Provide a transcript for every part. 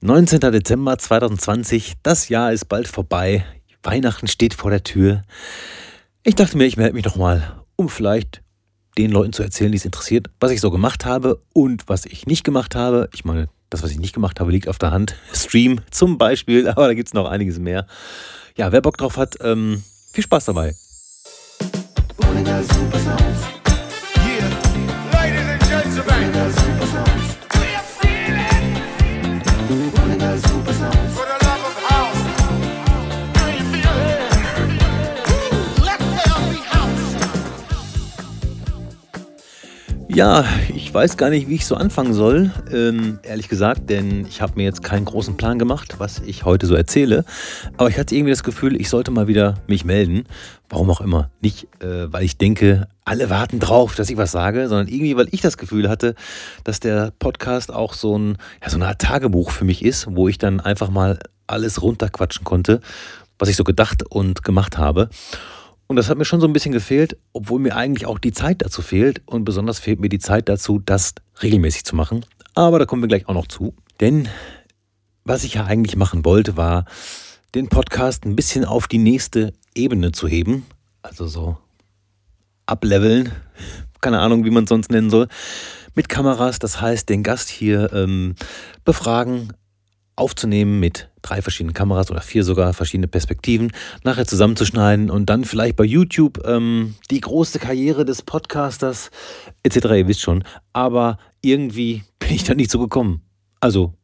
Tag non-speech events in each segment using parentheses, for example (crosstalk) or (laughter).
19. Dezember 2020, das Jahr ist bald vorbei, Weihnachten steht vor der Tür. Ich dachte mir, ich melde mich doch mal, um vielleicht den Leuten zu erzählen, die es interessiert, was ich so gemacht habe und was ich nicht gemacht habe. Ich meine, das, was ich nicht gemacht habe, liegt auf der Hand. (laughs) Stream zum Beispiel, aber da gibt es noch einiges mehr. Ja, wer Bock drauf hat, ähm, viel Spaß dabei. Yeah. Ja, ich weiß gar nicht, wie ich so anfangen soll, ähm, ehrlich gesagt, denn ich habe mir jetzt keinen großen Plan gemacht, was ich heute so erzähle. Aber ich hatte irgendwie das Gefühl, ich sollte mal wieder mich melden. Warum auch immer. Nicht, äh, weil ich denke, alle warten drauf, dass ich was sage, sondern irgendwie, weil ich das Gefühl hatte, dass der Podcast auch so, ein, ja, so eine Art Tagebuch für mich ist, wo ich dann einfach mal alles runterquatschen konnte, was ich so gedacht und gemacht habe. Und das hat mir schon so ein bisschen gefehlt, obwohl mir eigentlich auch die Zeit dazu fehlt. Und besonders fehlt mir die Zeit dazu, das regelmäßig zu machen. Aber da kommen wir gleich auch noch zu. Denn was ich ja eigentlich machen wollte, war, den Podcast ein bisschen auf die nächste Ebene zu heben. Also so ableveln. Keine Ahnung, wie man es sonst nennen soll. Mit Kameras, das heißt, den Gast hier ähm, befragen, aufzunehmen mit drei verschiedenen Kameras oder vier sogar verschiedene Perspektiven, nachher zusammenzuschneiden und dann vielleicht bei YouTube ähm, die große Karriere des Podcasters etc. Ihr wisst schon. Aber irgendwie bin ich da nicht so gekommen. Also,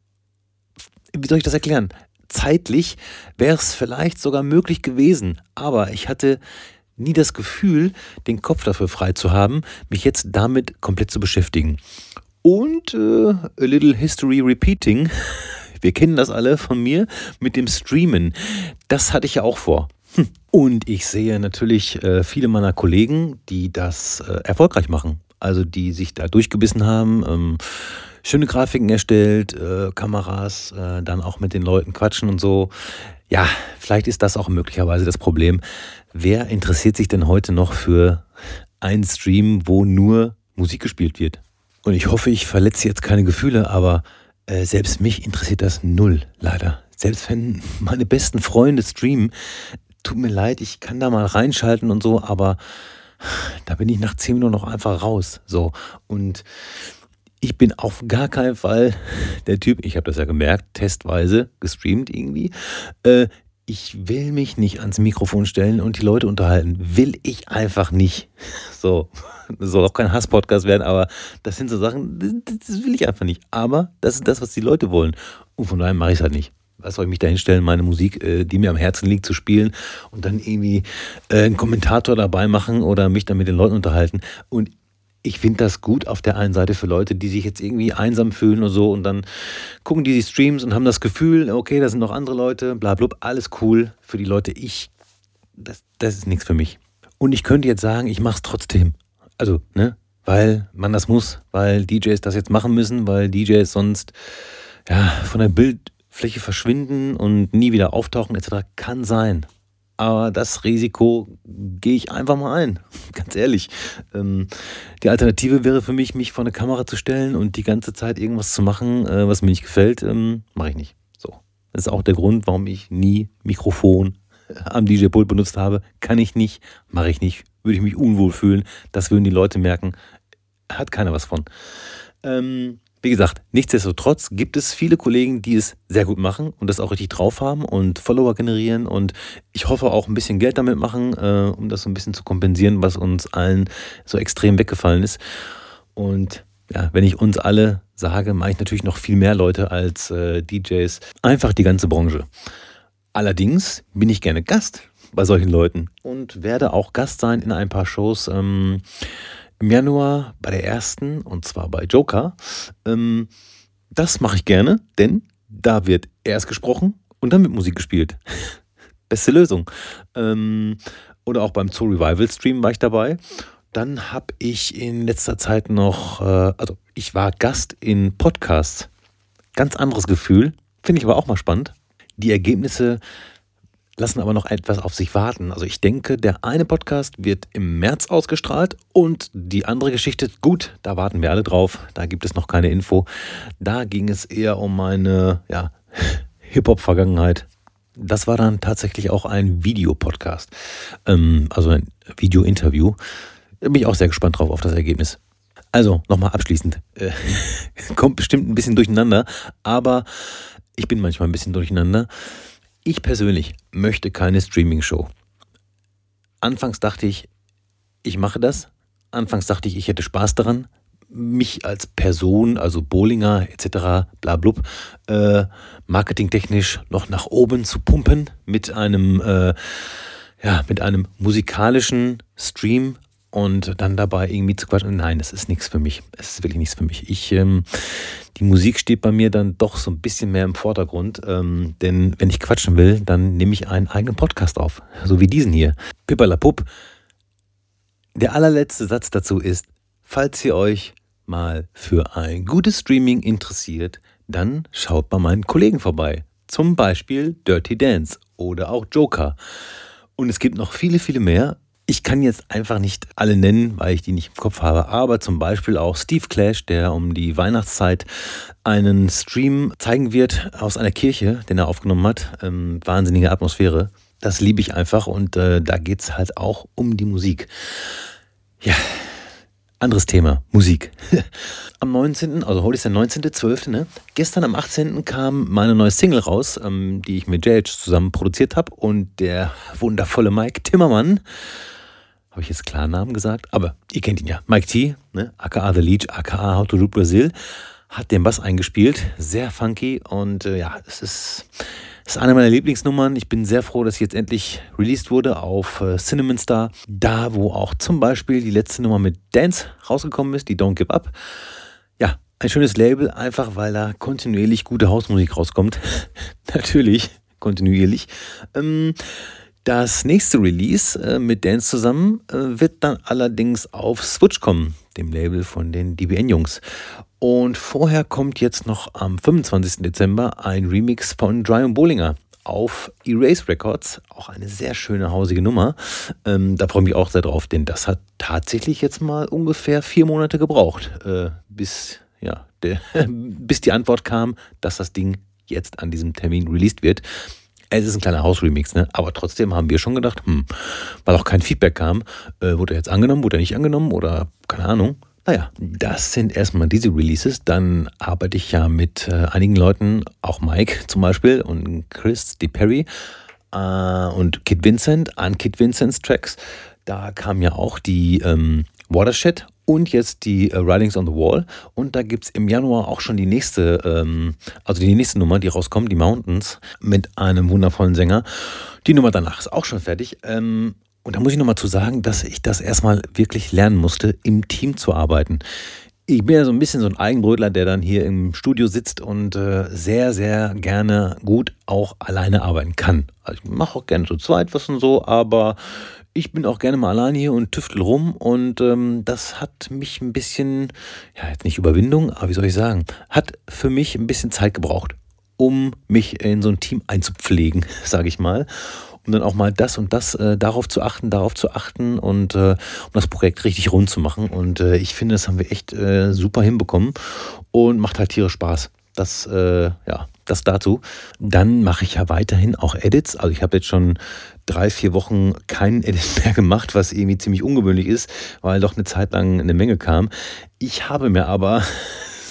wie soll ich das erklären? Zeitlich wäre es vielleicht sogar möglich gewesen, aber ich hatte nie das Gefühl, den Kopf dafür frei zu haben, mich jetzt damit komplett zu beschäftigen. Und äh, a little history repeating. (laughs) Wir kennen das alle von mir mit dem Streamen. Das hatte ich ja auch vor. Hm. Und ich sehe natürlich äh, viele meiner Kollegen, die das äh, erfolgreich machen. Also die sich da durchgebissen haben, ähm, schöne Grafiken erstellt, äh, Kameras, dann auch mit den Leuten quatschen und so. Ja, vielleicht ist das auch möglicherweise das Problem. Wer interessiert sich denn heute noch für einen Stream, wo nur Musik gespielt wird? Und ich hoffe, ich verletze jetzt keine Gefühle, aber äh, selbst mich interessiert das null, leider. Selbst wenn meine besten Freunde streamen, tut mir leid, ich kann da mal reinschalten und so, aber da bin ich nach 10 Minuten noch einfach raus. So. Und ich bin auf gar keinen Fall der Typ, ich habe das ja gemerkt, testweise gestreamt irgendwie. Äh, ich will mich nicht ans Mikrofon stellen und die Leute unterhalten. Will ich einfach nicht. (laughs) So, das soll auch kein Hass-Podcast werden, aber das sind so Sachen, das, will ich einfach nicht. Aber das ist das, was die Leute wollen. Und von daher mache ich es halt nicht. Was soll ich mich da hinstellen, meine Musik, äh, die mir am Herzen liegt, zu spielen und dann irgendwie äh, einen Kommentator dabei machen oder mich dann mit den Leuten unterhalten. Und ich finde das gut auf der einen Seite für Leute, die sich jetzt irgendwie einsam fühlen oder so und dann gucken die die Streams und haben das Gefühl, okay, da sind noch andere Leute, bla bla, alles cool. Für die Leute, ich, das, das ist nichts für mich. Und ich könnte jetzt sagen, ich mache es trotzdem. Also, ne, weil man das muss, weil DJs das jetzt machen müssen, weil DJs sonst ja, von der Bildfläche verschwinden und nie wieder auftauchen etc. Kann sein. Aber das Risiko gehe ich einfach mal ein. (laughs) Ganz ehrlich. Ähm, die Alternative wäre für mich, mich vor eine Kamera zu stellen und die ganze Zeit irgendwas zu machen, äh, was mir nicht gefällt. Ähm, Mache ich nicht. So. Das ist auch der Grund, warum ich nie Mikrofon (laughs) am DJ-Pult benutzt habe. Kann ich nicht, mache ich nicht. Würde ich mich unwohl fühlen. Das würden die Leute merken. Hat keiner was von. Ähm, wie gesagt, nichtsdestotrotz gibt es viele Kollegen, die es sehr gut machen und das auch richtig drauf haben und Follower generieren und ich hoffe auch ein bisschen Geld damit machen, äh, um das so ein bisschen zu kompensieren, was uns allen so extrem weggefallen ist. Und ja, wenn ich uns alle sage, mache ich natürlich noch viel mehr Leute als äh, DJs, einfach die ganze Branche. Allerdings bin ich gerne Gast bei solchen Leuten und werde auch Gast sein in ein paar Shows. Ähm, im Januar bei der ersten, und zwar bei Joker. Ähm, das mache ich gerne, denn da wird erst gesprochen und dann wird Musik gespielt. (laughs) Beste Lösung. Ähm, oder auch beim Zoo Revival Stream war ich dabei. Dann habe ich in letzter Zeit noch, äh, also ich war Gast in Podcasts. Ganz anderes Gefühl. Finde ich aber auch mal spannend. Die Ergebnisse lassen aber noch etwas auf sich warten. Also ich denke, der eine Podcast wird im März ausgestrahlt und die andere Geschichte, gut, da warten wir alle drauf. Da gibt es noch keine Info. Da ging es eher um meine ja, (laughs) Hip-Hop-Vergangenheit. Das war dann tatsächlich auch ein Videopodcast, ähm, also ein Video-Interview. Bin ich auch sehr gespannt drauf auf das Ergebnis. Also, nochmal abschließend. Äh, (laughs) kommt bestimmt ein bisschen durcheinander, aber ich bin manchmal ein bisschen durcheinander. Ich persönlich möchte keine Streaming-Show. Anfangs dachte ich, ich mache das. Anfangs dachte ich, ich hätte Spaß daran, mich als Person, also Bowlinger etc., bla blub, äh, marketingtechnisch noch nach oben zu pumpen mit einem, äh, ja, mit einem musikalischen Stream und dann dabei irgendwie zu quatschen. Nein, das ist nichts für mich. Es ist wirklich nichts für mich. Ich, ähm, die Musik steht bei mir dann doch so ein bisschen mehr im Vordergrund, ähm, denn wenn ich quatschen will, dann nehme ich einen eigenen Podcast auf, so wie diesen hier. Pippalapup. Der allerletzte Satz dazu ist, falls ihr euch mal für ein gutes Streaming interessiert, dann schaut bei meinen Kollegen vorbei. Zum Beispiel Dirty Dance oder auch Joker. Und es gibt noch viele, viele mehr. Ich kann jetzt einfach nicht alle nennen, weil ich die nicht im Kopf habe, aber zum Beispiel auch Steve Clash, der um die Weihnachtszeit einen Stream zeigen wird aus einer Kirche, den er aufgenommen hat. Ähm, wahnsinnige Atmosphäre. Das liebe ich einfach und äh, da geht es halt auch um die Musik. Ja, anderes Thema, Musik. (laughs) am 19., also heute ist der 19.12., ne? Gestern am 18. kam meine neue Single raus, ähm, die ich mit JH zusammen produziert habe und der wundervolle Mike Timmermann, habe ich jetzt Klarnamen gesagt, aber ihr kennt ihn ja, Mike T, ne? aka The Leech, aka How to Do Brazil, hat den Bass eingespielt, sehr funky und äh, ja, es ist ist eine meiner Lieblingsnummern. Ich bin sehr froh, dass sie jetzt endlich released wurde auf äh, Cinnamon Star. Da, wo auch zum Beispiel die letzte Nummer mit Dance rausgekommen ist, die Don't Give Up. Ja, ein schönes Label, einfach weil da kontinuierlich gute Hausmusik rauskommt. (laughs) Natürlich, kontinuierlich. Ähm, das nächste Release äh, mit Dance zusammen äh, wird dann allerdings auf Switch kommen, dem Label von den DBN-Jungs. Und vorher kommt jetzt noch am 25. Dezember ein Remix von Dry und Bollinger auf Erase Records. Auch eine sehr schöne, hausige Nummer. Ähm, da freue ich mich auch sehr drauf, denn das hat tatsächlich jetzt mal ungefähr vier Monate gebraucht, äh, bis, ja, (laughs) bis die Antwort kam, dass das Ding jetzt an diesem Termin released wird. Es ist ein kleiner Hausremix, ne? aber trotzdem haben wir schon gedacht, hm, weil auch kein Feedback kam, äh, wurde er jetzt angenommen, wurde er nicht angenommen oder keine Ahnung. Naja, das sind erstmal diese Releases. Dann arbeite ich ja mit äh, einigen Leuten, auch Mike zum Beispiel und Chris DePerry äh, und Kid Vincent an Kid Vincents Tracks. Da kam ja auch die ähm, Watershed und jetzt die äh, Writings on the Wall. Und da gibt es im Januar auch schon die nächste, ähm, also die nächste Nummer, die rauskommt, die Mountains, mit einem wundervollen Sänger. Die Nummer danach ist auch schon fertig. Ähm, und da muss ich nochmal zu sagen, dass ich das erstmal wirklich lernen musste, im Team zu arbeiten. Ich bin ja so ein bisschen so ein Eigenbrötler, der dann hier im Studio sitzt und äh, sehr, sehr gerne gut auch alleine arbeiten kann. Also ich mache auch gerne zu zweit was und so, aber ich bin auch gerne mal allein hier und tüftel rum und ähm, das hat mich ein bisschen, ja jetzt nicht Überwindung, aber wie soll ich sagen, hat für mich ein bisschen Zeit gebraucht, um mich in so ein Team einzupflegen, (laughs) sage ich mal um dann auch mal das und das äh, darauf zu achten, darauf zu achten und äh, um das Projekt richtig rund zu machen. Und äh, ich finde, das haben wir echt äh, super hinbekommen und macht halt tierisch Spaß. Das, äh, ja, das dazu. Dann mache ich ja weiterhin auch Edits. Also ich habe jetzt schon drei, vier Wochen keinen Edit mehr gemacht, was irgendwie ziemlich ungewöhnlich ist, weil doch eine Zeit lang eine Menge kam. Ich habe mir aber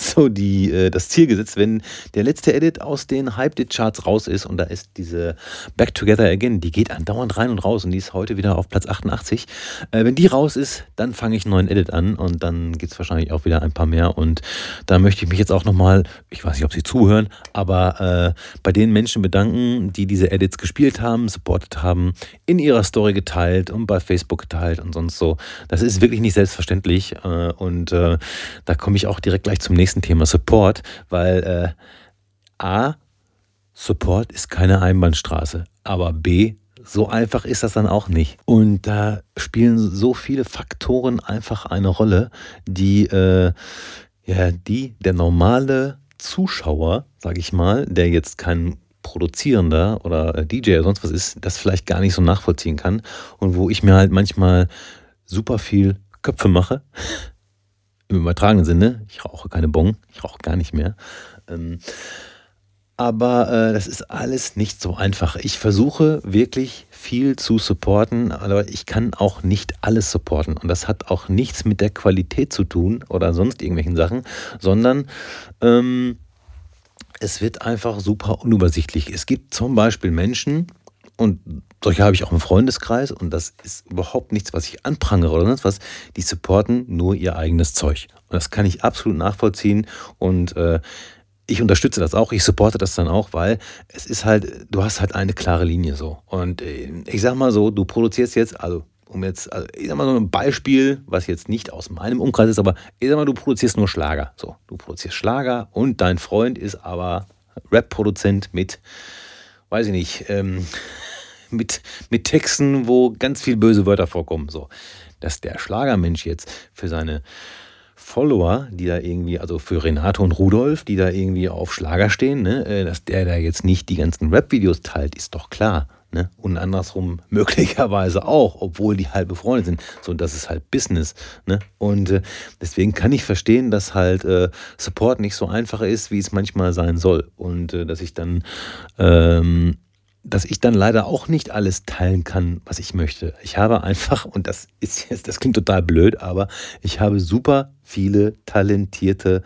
(laughs) so die, äh, das Ziel gesetzt, wenn der letzte Edit aus den Hyped-Charts raus ist und da ist diese Back Together Again, die geht andauernd rein und raus und die ist heute wieder auf Platz 88. Äh, wenn die raus ist, dann fange ich einen neuen Edit an und dann gibt es wahrscheinlich auch wieder ein paar mehr und da möchte ich mich jetzt auch nochmal, ich weiß nicht, ob Sie zuhören, aber äh, bei den Menschen bedanken, die diese Edits gespielt haben, supportet haben, in ihrer Story geteilt und bei Facebook geteilt und sonst so. Das ist wirklich nicht selbstverständlich äh, und äh, da komme ich auch direkt gleich zum nächsten nächsten Thema Support, weil äh, A, Support ist keine Einbahnstraße, aber B, so einfach ist das dann auch nicht. Und da spielen so viele Faktoren einfach eine Rolle, die, äh, ja, die der normale Zuschauer, sage ich mal, der jetzt kein Produzierender oder DJ oder sonst was ist, das vielleicht gar nicht so nachvollziehen kann und wo ich mir halt manchmal super viel Köpfe mache, im übertragenen Sinne, ich rauche keine Bon, ich rauche gar nicht mehr. Ähm, Aber äh, das ist alles nicht so einfach. Ich versuche wirklich viel zu supporten, aber ich kann auch nicht alles supporten. Und das hat auch nichts mit der Qualität zu tun oder sonst irgendwelchen Sachen, sondern ähm, es wird einfach super unübersichtlich. Es gibt zum Beispiel Menschen, und solche habe ich auch im Freundeskreis, und das ist überhaupt nichts, was ich anprangere oder sonst was, die supporten nur ihr eigenes Zeug. Und das kann ich absolut nachvollziehen und äh, ich unterstütze das auch, ich supporte das dann auch, weil es ist halt, du hast halt eine klare Linie so. Und äh, ich sag mal so, du produzierst jetzt, also um jetzt, also ich sag mal so ein Beispiel, was jetzt nicht aus meinem Umkreis ist, aber ich sag mal, du produzierst nur Schlager. So, du produzierst Schlager und dein Freund ist aber Rap-Produzent mit, weiß ich nicht, ähm, (laughs) mit, mit Texten, wo ganz viel böse Wörter vorkommen. So, dass der Schlagermensch jetzt für seine Follower, die da irgendwie, also für Renato und Rudolf, die da irgendwie auf Schlager stehen, ne, äh, dass der da jetzt nicht die ganzen Rap-Videos teilt, ist doch klar. Ne? Und andersrum (laughs) möglicherweise auch, obwohl die halt befreundet sind. So, das ist halt Business. Ne? Und äh, deswegen kann ich verstehen, dass halt äh, Support nicht so einfach ist, wie es manchmal sein soll. Und äh, dass ich dann ähm, dass ich dann leider auch nicht alles teilen kann, was ich möchte. Ich habe einfach, (laughs) und das ist jetzt, das klingt total blöd, aber ich habe super viele talentierte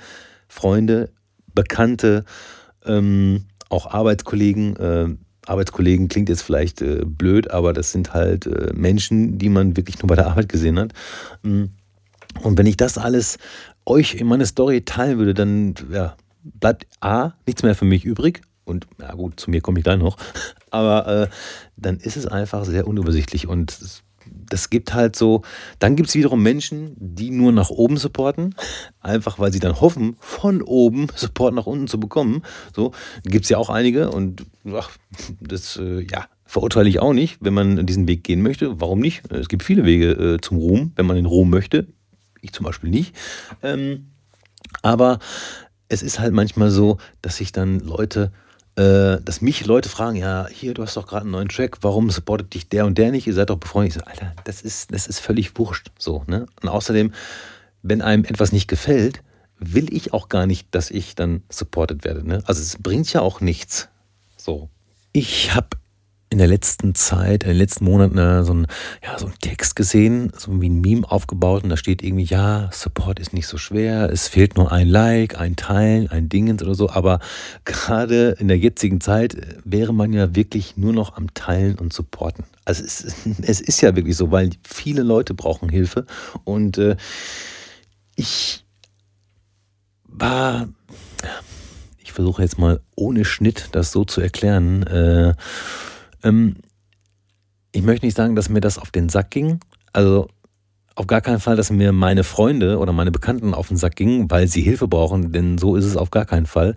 Freunde, Bekannte, ähm, auch Arbeitskollegen. Arbeitskollegen klingt jetzt vielleicht äh, blöd, aber das sind halt äh, Menschen, die man wirklich nur bei der Arbeit gesehen hat. Mm. Und wenn ich das alles euch in meine Story teilen würde, dann ja, bleibt A, nichts mehr für mich übrig und ja gut, zu mir komme ich gleich noch, (laughs) aber äh, dann ist es einfach sehr unübersichtlich und das gibt halt so, dann gibt es wiederum Menschen, die nur nach oben supporten, einfach weil sie dann hoffen, von oben (laughs) Support nach unten zu bekommen. So gibt es ja auch einige und ach, das, äh, ja, verurteile ich auch nicht, wenn man diesen Weg gehen möchte. Warum nicht? Es gibt viele Wege äh, zum Ruhm, wenn man den Ruhm möchte. Ich zum Beispiel nicht. Ähm, aber es ist halt manchmal so, dass sich dann Leute äh, dass mich Leute fragen, ja, hier, du hast doch gerade einen neuen Track, warum supportet dich der und der nicht? Ihr seid doch befreundet. Ich so, Alter, das ist, das ist völlig wurscht. So, ne? Und außerdem, wenn einem etwas nicht gefällt, will ich auch gar nicht, dass ich dann supported werde. Ne? Also es bringt ja auch nichts. So. Ich habe in der letzten Zeit, in den letzten Monaten äh, so, ein, ja, so einen Text gesehen, so wie ein Meme aufgebaut und da steht irgendwie, ja, Support ist nicht so schwer, es fehlt nur ein Like, ein Teilen, ein Dingens oder so, aber gerade in der jetzigen Zeit wäre man ja wirklich nur noch am Teilen und Supporten. Also es, (laughs) es ist ja wirklich so, weil viele Leute brauchen Hilfe und äh, ich war, ich versuche jetzt mal ohne Schnitt das so zu erklären, äh, ähm, ich möchte nicht sagen, dass mir das auf den Sack ging. Also auf gar keinen Fall, dass mir meine Freunde oder meine Bekannten auf den Sack gingen, weil sie Hilfe brauchen, denn so ist es auf gar keinen Fall.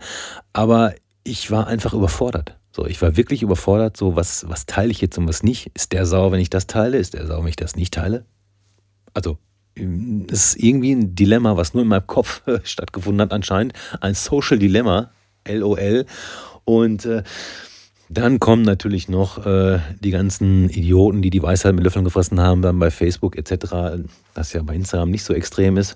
Aber ich war einfach überfordert. So, ich war wirklich überfordert, so was, was teile ich jetzt und was nicht. Ist der sauer, wenn ich das teile? Ist der sauer, wenn ich das nicht teile? Also, es ist irgendwie ein Dilemma, was nur in meinem Kopf (laughs) stattgefunden hat anscheinend. Ein Social Dilemma, LOL. Und äh, dann kommen natürlich noch äh, die ganzen Idioten, die die Weisheit mit Löffeln gefressen haben, dann bei Facebook etc., das ja bei Instagram nicht so extrem ist.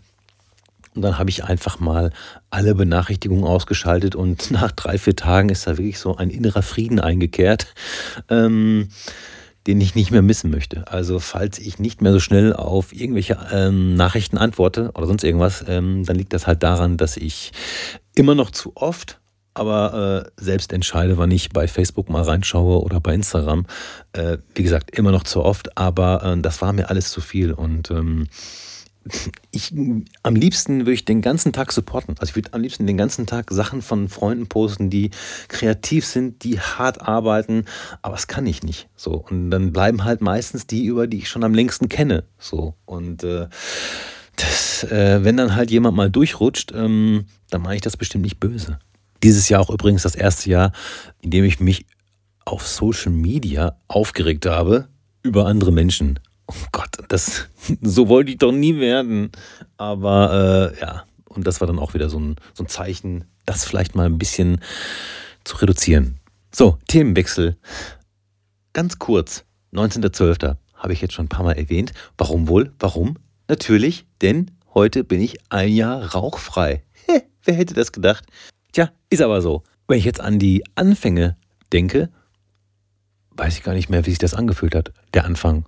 Und dann habe ich einfach mal alle Benachrichtigungen ausgeschaltet und (laughs) nach drei, vier Tagen ist da wirklich so ein innerer Frieden eingekehrt, ähm, den ich nicht mehr missen möchte. Also falls ich nicht mehr so schnell auf irgendwelche ähm, Nachrichten antworte oder sonst irgendwas, ähm, dann liegt das halt daran, dass ich immer noch zu oft aber äh, selbst entscheide, wann ich bei Facebook mal reinschaue oder bei Instagram. Äh, wie gesagt, immer noch zu oft, aber äh, das war mir alles zu viel und ähm, ich, am liebsten würde ich den ganzen Tag supporten. Also ich würde am liebsten den ganzen Tag Sachen von Freunden posten, die kreativ sind, die hart arbeiten, aber das kann ich nicht. So und dann bleiben halt meistens die über, die ich schon am längsten kenne. So und äh, das, äh, wenn dann halt jemand mal durchrutscht, ähm, dann mache ich das bestimmt nicht böse. Dieses Jahr auch übrigens das erste Jahr, in dem ich mich auf Social Media aufgeregt habe über andere Menschen. Oh Gott, das (laughs) so wollte ich doch nie werden. Aber äh, ja, und das war dann auch wieder so ein, so ein Zeichen, das vielleicht mal ein bisschen zu reduzieren. So, Themenwechsel. Ganz kurz, 19.12. habe ich jetzt schon ein paar Mal erwähnt. Warum wohl? Warum? Natürlich, denn heute bin ich ein Jahr rauchfrei. (laughs) Wer hätte das gedacht? Tja, ist aber so. Wenn ich jetzt an die Anfänge denke, weiß ich gar nicht mehr, wie sich das angefühlt hat, der Anfang.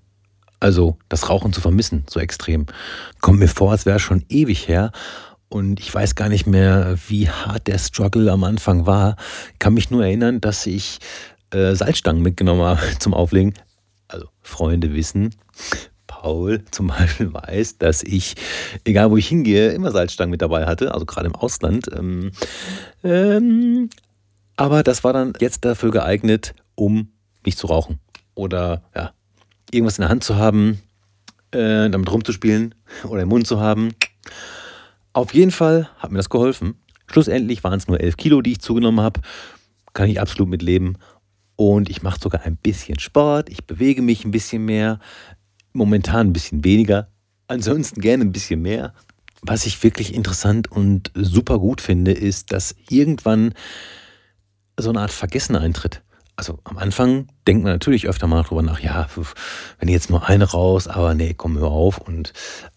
Also das Rauchen zu vermissen, so extrem. Kommt mir vor, als wäre schon ewig her. Und ich weiß gar nicht mehr, wie hart der Struggle am Anfang war. Ich kann mich nur erinnern, dass ich äh, Salzstangen mitgenommen habe (laughs) zum Auflegen. Also Freunde wissen, Paul zum Beispiel weiß, dass ich, egal wo ich hingehe, immer Salzstangen mit dabei hatte, also gerade im Ausland. Ähm, ähm, aber das war dann jetzt dafür geeignet, um nicht zu rauchen. Oder ja, irgendwas in der Hand zu haben, äh, damit rumzuspielen oder im Mund zu haben. Auf jeden Fall hat mir das geholfen. Schlussendlich waren es nur 11 Kilo, die ich zugenommen habe. Kann ich absolut mit leben. Und ich mache sogar ein bisschen Sport. Ich bewege mich ein bisschen mehr. Momentan ein bisschen weniger. Ansonsten gerne ein bisschen mehr. Was ich wirklich interessant und super gut finde, ist, dass irgendwann so eine Art Vergessen eintritt also am Anfang denkt man natürlich öfter mal drüber nach, ja, wenn jetzt nur eine raus, aber nee, komm, hör auf. Und,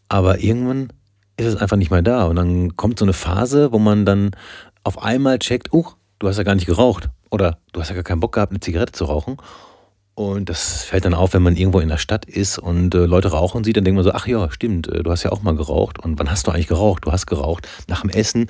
aber irgendwann ist es einfach nicht mehr da. Und dann kommt so eine Phase, wo man dann auf einmal checkt, oh, du hast ja gar nicht geraucht. Oder du hast ja gar keinen Bock gehabt, eine Zigarette zu rauchen. Und das fällt dann auf, wenn man irgendwo in der Stadt ist und äh, Leute rauchen sieht, dann denkt man so, ach ja, stimmt, äh, du hast ja auch mal geraucht. Und wann hast du eigentlich geraucht? Du hast geraucht nach dem Essen,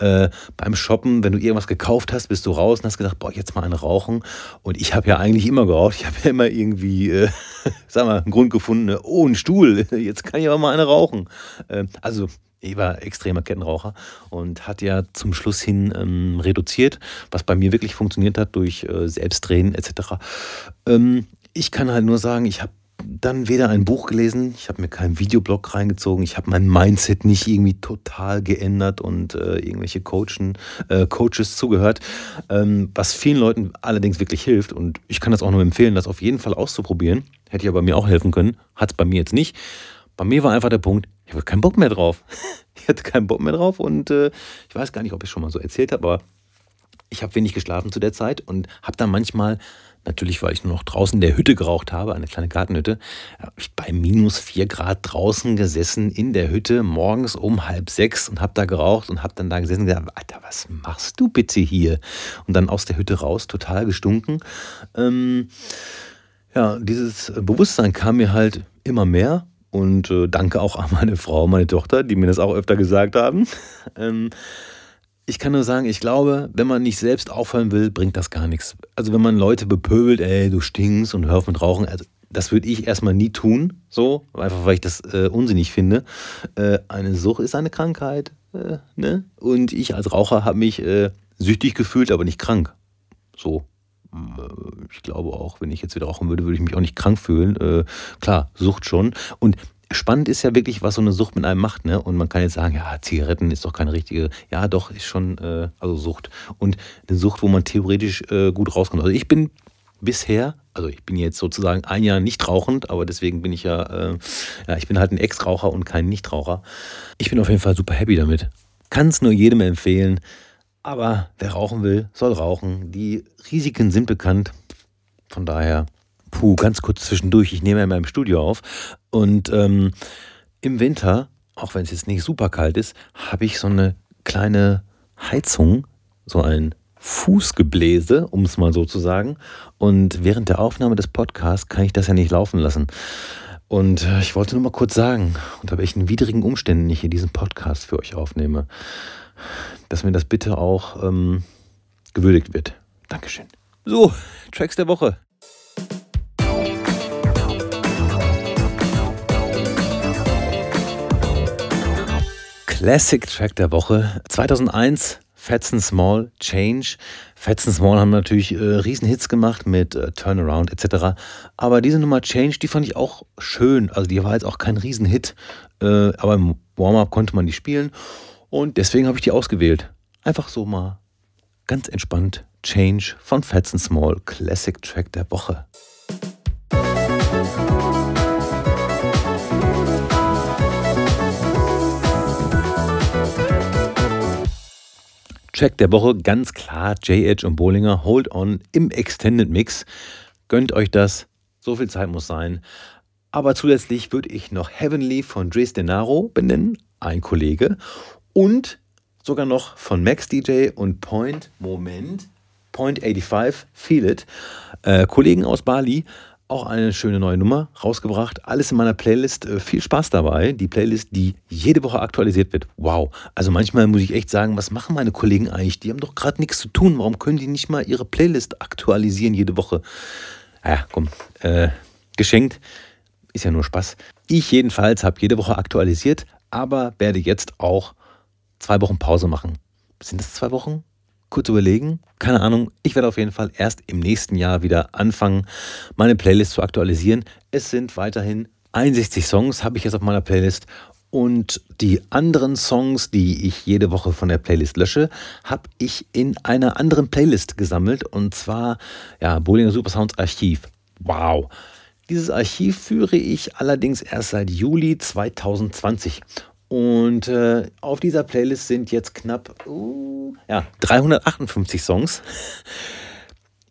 äh, beim Shoppen, wenn du irgendwas gekauft hast, bist du raus und hast gedacht, boah, jetzt mal eine rauchen. Und ich habe ja eigentlich immer geraucht. Ich habe ja immer irgendwie, äh, (laughs) sag mal, einen Grund gefunden, ne, oh, ein Stuhl, (laughs) jetzt kann ich aber mal eine rauchen. Äh, also ich war extremer Kettenraucher und hat ja zum Schluss hin ähm, reduziert, was bei mir wirklich funktioniert hat durch äh, Selbstdrehen etc. Ähm, ich kann halt nur sagen, ich habe dann weder ein Buch gelesen, ich habe mir keinen Videoblog reingezogen, ich habe mein Mindset nicht irgendwie total geändert und äh, irgendwelche Coachen, äh, Coaches zugehört, ähm, was vielen Leuten allerdings wirklich hilft und ich kann das auch nur empfehlen, das auf jeden Fall auszuprobieren. Hätte ja bei mir auch helfen können, hat es bei mir jetzt nicht. Bei mir war einfach der Punkt, ich hatte keinen Bock mehr drauf. (laughs) Ich hatte keinen Bock mehr drauf und äh, ich weiß gar nicht, ob ich schon mal so erzählt habe, aber ich habe wenig geschlafen zu der Zeit und habe dann manchmal, natürlich weil ich nur noch draußen in der Hütte geraucht habe, eine kleine Gartenhütte, habe ich bei minus vier Grad draußen gesessen in der Hütte morgens um halb sechs und habe da geraucht und habe dann da gesessen und gesagt, Alter, was machst du bitte hier? Und dann aus der Hütte raus, total gestunken. Ähm, ja, dieses Bewusstsein kam mir halt immer mehr und äh, danke auch an meine Frau, meine Tochter, die mir das auch öfter gesagt haben. (laughs) ähm, ich kann nur sagen, ich glaube, wenn man nicht selbst aufhören will, bringt das gar nichts. Also wenn man Leute bepöbelt, ey, du stinkst und hör auf mit Rauchen, also das würde ich erstmal nie tun, so, einfach weil ich das äh, unsinnig finde. Äh, eine Sucht ist eine Krankheit, äh, ne? Und ich als Raucher habe mich äh, süchtig gefühlt, aber nicht krank. So, ich glaube auch, wenn ich jetzt wieder rauchen würde, würde ich mich auch nicht krank fühlen. Äh, klar, Sucht schon. Und spannend ist ja wirklich, was so eine Sucht mit einem macht. Ne? Und man kann jetzt sagen, ja, Zigaretten ist doch keine richtige. Ja, doch, ist schon, äh, also Sucht. Und eine Sucht, wo man theoretisch äh, gut rauskommt. Also ich bin bisher, also ich bin jetzt sozusagen ein Jahr nicht rauchend, aber deswegen bin ich ja, äh, ja, ich bin halt ein Ex-Raucher und kein Nichtraucher. Ich bin auf jeden Fall super happy damit. Kann es nur jedem empfehlen. Aber wer rauchen will, soll rauchen. Die Risiken sind bekannt. Von daher, puh, ganz kurz zwischendurch. Ich nehme ja in meinem Studio auf. Und ähm, im Winter, auch wenn es jetzt nicht super kalt ist, habe ich so eine kleine Heizung, so ein Fußgebläse, um es mal so zu sagen. Und während der Aufnahme des Podcasts kann ich das ja nicht laufen lassen. Und äh, ich wollte nur mal kurz sagen, unter welchen widrigen Umständen ich hier diesen Podcast für euch aufnehme dass mir das bitte auch ähm, gewürdigt wird. Dankeschön. So, Tracks der Woche. Classic Track der Woche 2001 Fats and Small Change. And Small haben natürlich äh, Riesenhits gemacht mit äh, Turnaround etc. Aber diese Nummer Change, die fand ich auch schön. Also die war jetzt auch kein Riesenhit, äh, aber im Warm-up konnte man die spielen. Und deswegen habe ich die ausgewählt. Einfach so mal ganz entspannt. Change von Fats and Small, Classic Track der Woche. Track der Woche ganz klar J-Edge und Bollinger Hold On im Extended Mix. Gönnt euch das, so viel Zeit muss sein. Aber zusätzlich würde ich noch Heavenly von Dresdenaro benennen, ein Kollege und sogar noch von Max DJ und Point. Moment. Point 85, Feel It. Äh, Kollegen aus Bali, auch eine schöne neue Nummer rausgebracht. Alles in meiner Playlist. Äh, viel Spaß dabei. Die Playlist, die jede Woche aktualisiert wird. Wow. Also manchmal muss ich echt sagen, was machen meine Kollegen eigentlich? Die haben doch gerade nichts zu tun. Warum können die nicht mal ihre Playlist aktualisieren jede Woche? Ja, komm. Äh, geschenkt. Ist ja nur Spaß. Ich jedenfalls habe jede Woche aktualisiert, aber werde jetzt auch zwei Wochen Pause machen. Sind das zwei Wochen? kurz überlegen. Keine Ahnung. Ich werde auf jeden Fall erst im nächsten Jahr wieder anfangen, meine Playlist zu aktualisieren. Es sind weiterhin 61 Songs, habe ich jetzt auf meiner Playlist. Und die anderen Songs, die ich jede Woche von der Playlist lösche, habe ich in einer anderen Playlist gesammelt. Und zwar, ja, Bollinger Supersounds Archiv. Wow. Dieses Archiv führe ich allerdings erst seit Juli 2020. Und äh, auf dieser Playlist sind jetzt knapp uh, ja, 358 Songs.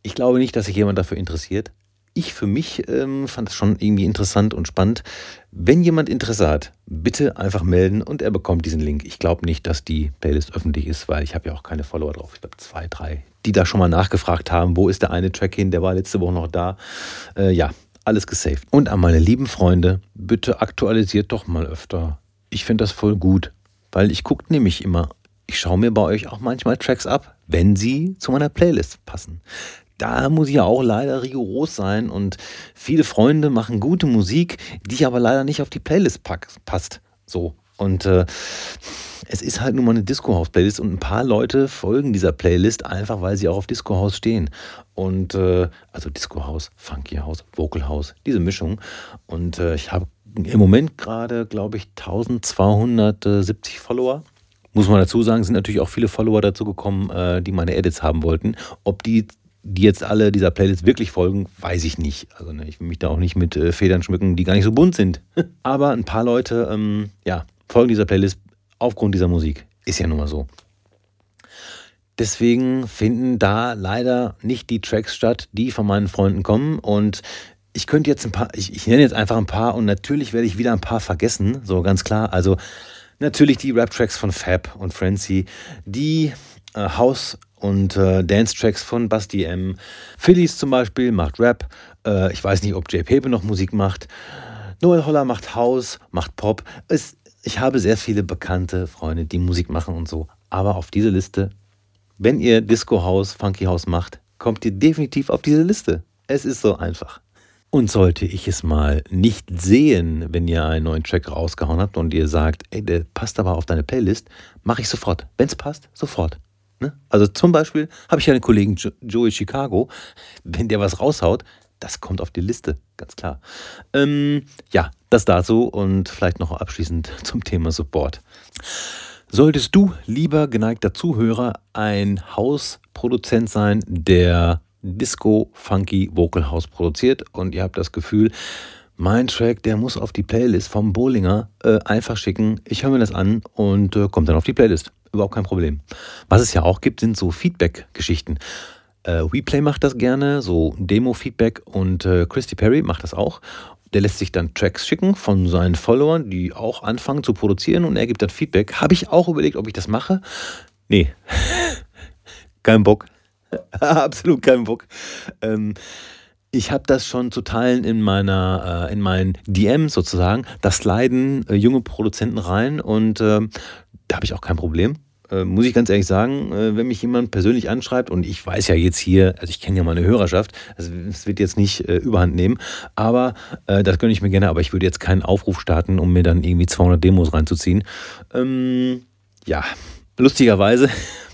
Ich glaube nicht, dass sich jemand dafür interessiert. Ich für mich ähm, fand es schon irgendwie interessant und spannend. Wenn jemand Interesse hat, bitte einfach melden und er bekommt diesen Link. Ich glaube nicht, dass die Playlist öffentlich ist, weil ich habe ja auch keine Follower drauf. Ich glaube zwei, drei, die da schon mal nachgefragt haben, wo ist der eine Track hin, der war letzte Woche noch da. Äh, ja, alles gesaved. Und an meine lieben Freunde, bitte aktualisiert doch mal öfter ich finde das voll gut, weil ich gucke nämlich immer, ich schaue mir bei euch auch manchmal Tracks ab, wenn sie zu meiner Playlist passen. Da muss ich ja auch leider rigoros sein und viele Freunde machen gute Musik, die aber leider nicht auf die Playlist passt. So. Und äh, es ist halt nun mal eine Disco House Playlist und ein paar Leute folgen dieser Playlist einfach, weil sie auch auf Disco House stehen. Und äh, also Disco House, Funky House, Vocal House, diese Mischung. Und äh, ich habe im Moment gerade, glaube ich, 1270 Follower. Muss man dazu sagen, sind natürlich auch viele Follower dazu gekommen, äh, die meine Edits haben wollten. Ob die, die jetzt alle dieser Playlist wirklich folgen, weiß ich nicht. Also ne, ich will mich da auch nicht mit äh, Federn schmücken, die gar nicht so bunt sind. (laughs) Aber ein paar Leute, ähm, ja, folgen dieser Playlist aufgrund dieser Musik. Ist ja nun mal so. Deswegen finden da leider nicht die Tracks statt, die von meinen Freunden kommen. Und ich könnte jetzt ein paar, ich, ich nenne jetzt einfach ein paar und natürlich werde ich wieder ein paar vergessen, so ganz klar. Also natürlich die Rap-Tracks von Fab und Frenzy, die äh, House- und äh, Dance-Tracks von Basti M. Phillies zum Beispiel macht Rap. Äh, ich weiß nicht, ob Jay Pepe noch Musik macht. Noel Holler macht House, macht Pop. Es, ich habe sehr viele bekannte Freunde, die Musik machen und so. Aber auf diese Liste, wenn ihr Disco House, Funky House macht, kommt ihr definitiv auf diese Liste. Es ist so einfach. Und sollte ich es mal nicht sehen, wenn ihr einen neuen Track rausgehauen habt und ihr sagt, ey, der passt aber auf deine Playlist, mache ich sofort. Wenn es passt, sofort. Ne? Also zum Beispiel habe ich einen Kollegen jo Joey Chicago, wenn der was raushaut, das kommt auf die Liste, ganz klar. Ähm, ja, das dazu und vielleicht noch abschließend (laughs) zum Thema Support. Solltest du, lieber geneigter Zuhörer, ein Hausproduzent sein, der Disco Funky Vocal House produziert und ihr habt das Gefühl, mein Track, der muss auf die Playlist vom Bowlinger äh, einfach schicken. Ich höre mir das an und äh, kommt dann auf die Playlist. Überhaupt kein Problem. Was es ja auch gibt, sind so Feedback-Geschichten. Äh, WePlay macht das gerne, so Demo-Feedback und äh, Christy Perry macht das auch. Der lässt sich dann Tracks schicken von seinen Followern, die auch anfangen zu produzieren und er gibt dann Feedback. Habe ich auch überlegt, ob ich das mache? Nee, (laughs) kein Bock. (laughs) Absolut kein Bock. Ähm, ich habe das schon zu teilen in meiner, äh, in meinen DMs sozusagen. Da sliden äh, junge Produzenten rein und äh, da habe ich auch kein Problem. Äh, muss ich ganz ehrlich sagen, äh, wenn mich jemand persönlich anschreibt und ich weiß ja jetzt hier, also ich kenne ja meine Hörerschaft, also wird jetzt nicht äh, überhand nehmen, aber das gönne ich mir gerne, aber ich würde jetzt keinen Aufruf starten, um mir dann irgendwie 200 Demos reinzuziehen. Ähm, ja, lustigerweise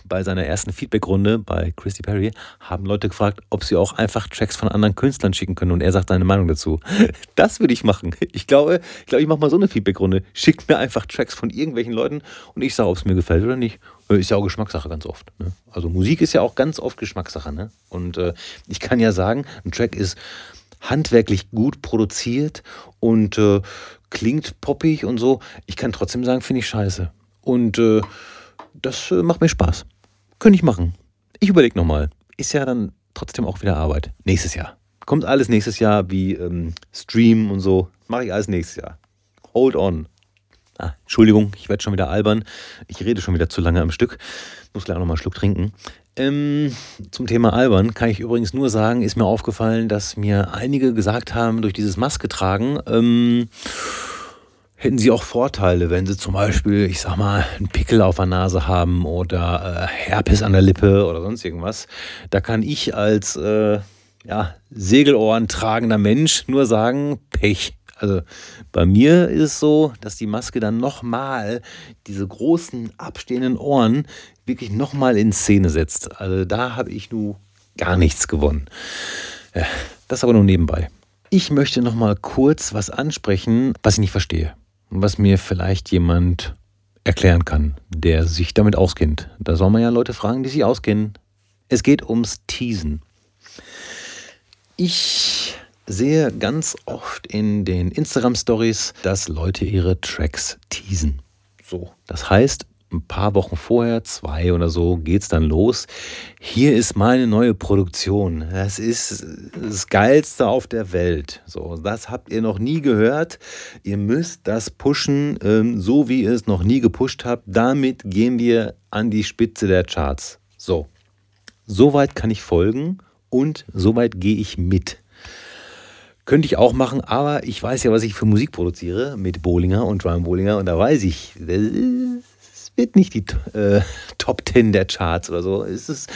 bei seiner ersten Feedback-Runde bei Christy Perry haben Leute gefragt, ob sie auch einfach Tracks von anderen Künstlern schicken können und er sagt seine Meinung dazu. (laughs) Das würde ich machen. Ich glaube, ich, glaube, ich mache mal so eine Feedback-Runde. Schickt mir einfach Tracks von irgendwelchen Leuten und ich sage, ob es mir gefällt oder nicht. Ist ja auch Geschmackssache ganz oft. Ne? Also Musik ist ja auch ganz oft Geschmackssache. Ne? Und äh, ich kann ja sagen, ein Track ist handwerklich gut produziert und äh, klingt poppig und so. Ich kann trotzdem sagen, finde ich scheiße. Und äh, das äh, macht mir Spaß. Könnte ich machen. Ich überlege nochmal. Ist ja dann trotzdem auch wieder Arbeit. Nächstes Jahr. Kommt alles nächstes Jahr wie ähm, Stream und so. Mache ich alles nächstes Jahr. Hold on. Ah, Entschuldigung, ich werde schon wieder albern. Ich rede schon wieder zu lange am Stück. Muss gleich auch nochmal einen Schluck trinken. Ähm, zum Thema albern kann ich übrigens nur sagen, ist mir aufgefallen, dass mir einige gesagt haben, durch dieses Maske tragen, ähm, hätten sie auch Vorteile, wenn sie zum Beispiel, ich sag mal, einen Pickel auf der Nase haben oder äh, Herpes an der Lippe oder sonst irgendwas. Da kann ich als äh, ja, Segelohren tragender Mensch nur sagen, Pech. Also bei mir ist es so, dass die Maske dann nochmal diese großen abstehenden Ohren wirklich nochmal in Szene setzt. Also da habe ich nur gar nichts gewonnen. Das aber nur nebenbei. Ich möchte nochmal kurz was ansprechen, was ich nicht verstehe. Was mir vielleicht jemand erklären kann, der sich damit auskennt. Da soll man ja Leute fragen, die sich auskennen. Es geht ums Teasen. Ich sehe ganz oft in den Instagram-Stories, dass Leute ihre Tracks teasen. So. Das heißt, ein paar Wochen vorher, zwei oder so, geht es dann los. Hier ist meine neue Produktion. Das ist das Geilste auf der Welt. So, das habt ihr noch nie gehört. Ihr müsst das pushen, ähm, so wie ihr es noch nie gepusht habt. Damit gehen wir an die Spitze der Charts. So, soweit kann ich folgen und soweit gehe ich mit. Könnte ich auch machen, aber ich weiß ja, was ich für Musik produziere mit Bowlinger und Drum Bowlinger und da weiß ich, wird nicht die äh, (laughs) Top 10 der Charts oder so. Es ist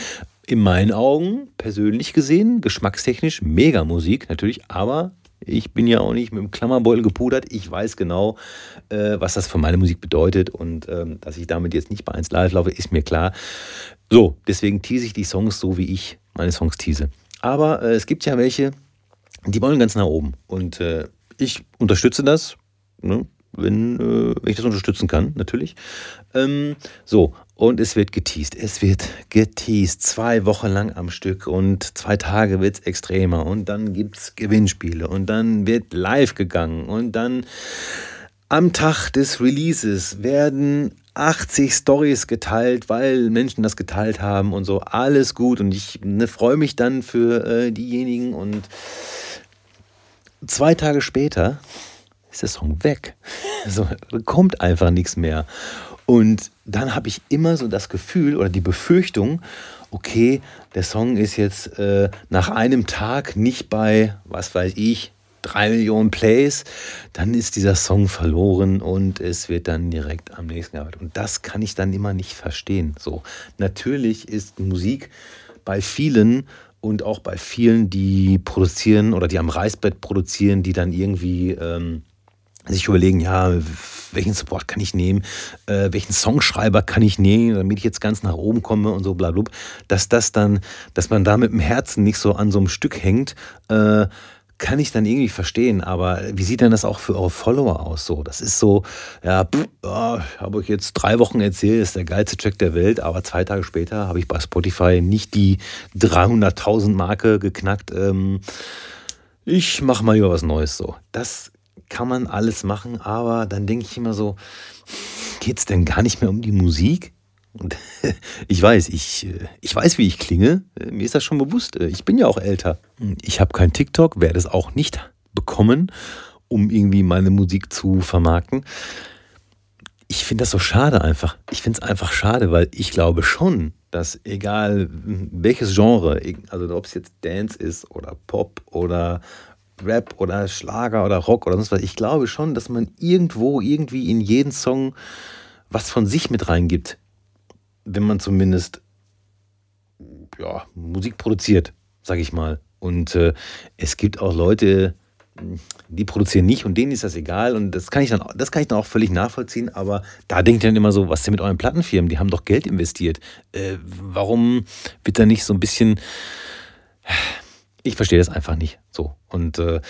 in meinen Augen persönlich gesehen, geschmackstechnisch mega Musik natürlich, aber ich bin ja auch nicht mit dem Klammerbeutel gepudert. Ich weiß genau, äh, was das für meine Musik bedeutet und ähm, dass ich damit jetzt nicht bei 1 Live laufe, ist mir klar. So, deswegen tease ich die Songs so, wie ich meine Songs tease. Aber äh, es gibt ja welche, die wollen ganz nach oben. Und äh, ich unterstütze das, ne, wenn, äh, wenn ich das unterstützen kann, natürlich. Ähm, so, und es wird geteased. Es wird geteased. Zwei Wochen lang am Stück und zwei Tage wird es extremer. Und dann gibt es Gewinnspiele und dann wird live gegangen. Und dann am Tag des Releases werden 80 Stories geteilt, weil Menschen das geteilt haben und so. Alles gut. Und ich ne, freue mich dann für äh, diejenigen und zwei Tage später ist der Song weg. Also kommt einfach nichts mehr. Und dann habe ich immer so das Gefühl oder die Befürchtung, okay, der Song ist jetzt äh, nach einem Tag nicht bei, was weiß ich, drei Millionen Plays, dann ist dieser Song verloren und es wird dann direkt am nächsten gearbeitet. Und das kann ich dann immer nicht verstehen. So, natürlich ist Musik bei vielen und auch bei vielen, die produzieren oder die am Reißbrett produzieren, die dann irgendwie ähm, sich überlegen, ja, welchen Support kann ich nehmen, äh, welchen Songschreiber kann ich nehmen, damit ich jetzt ganz nach oben komme und so bla, bla dass das dann, dass man da mit dem Herzen nicht so an so einem Stück hängt, äh, kann ich dann irgendwie verstehen, aber wie sieht denn das auch für eure Follower aus? So, das ist so, ja, oh, habe euch jetzt drei Wochen erzählt, ist der geilste Track der Welt, aber zwei Tage später habe ich bei Spotify nicht die 300.000 Marke geknackt. Ähm, ich mache mal über was Neues. So, das kann man alles machen, aber dann denke ich immer so, geht es denn gar nicht mehr um die Musik? Und (laughs) ich weiß, ich, ich weiß, wie ich klinge. Mir ist das schon bewusst. Ich bin ja auch älter. Ich habe kein TikTok, werde es auch nicht bekommen, um irgendwie meine Musik zu vermarkten. Ich finde das so schade einfach. Ich finde es einfach schade, weil ich glaube schon, dass egal welches Genre, also ob es jetzt Dance ist oder Pop oder Rap oder Schlager oder Rock oder sonst was, ich glaube schon, dass man irgendwo irgendwie in jeden Song was von sich mit reingibt wenn man zumindest ja, Musik produziert, sag ich mal. Und äh, es gibt auch Leute, die produzieren nicht und denen ist das egal und das kann ich dann, das kann ich dann auch völlig nachvollziehen, aber da denkt ihr dann immer so, was ist denn mit euren Plattenfirmen? Die haben doch Geld investiert. Äh, warum wird da nicht so ein bisschen. Ich verstehe das einfach nicht so. Und äh,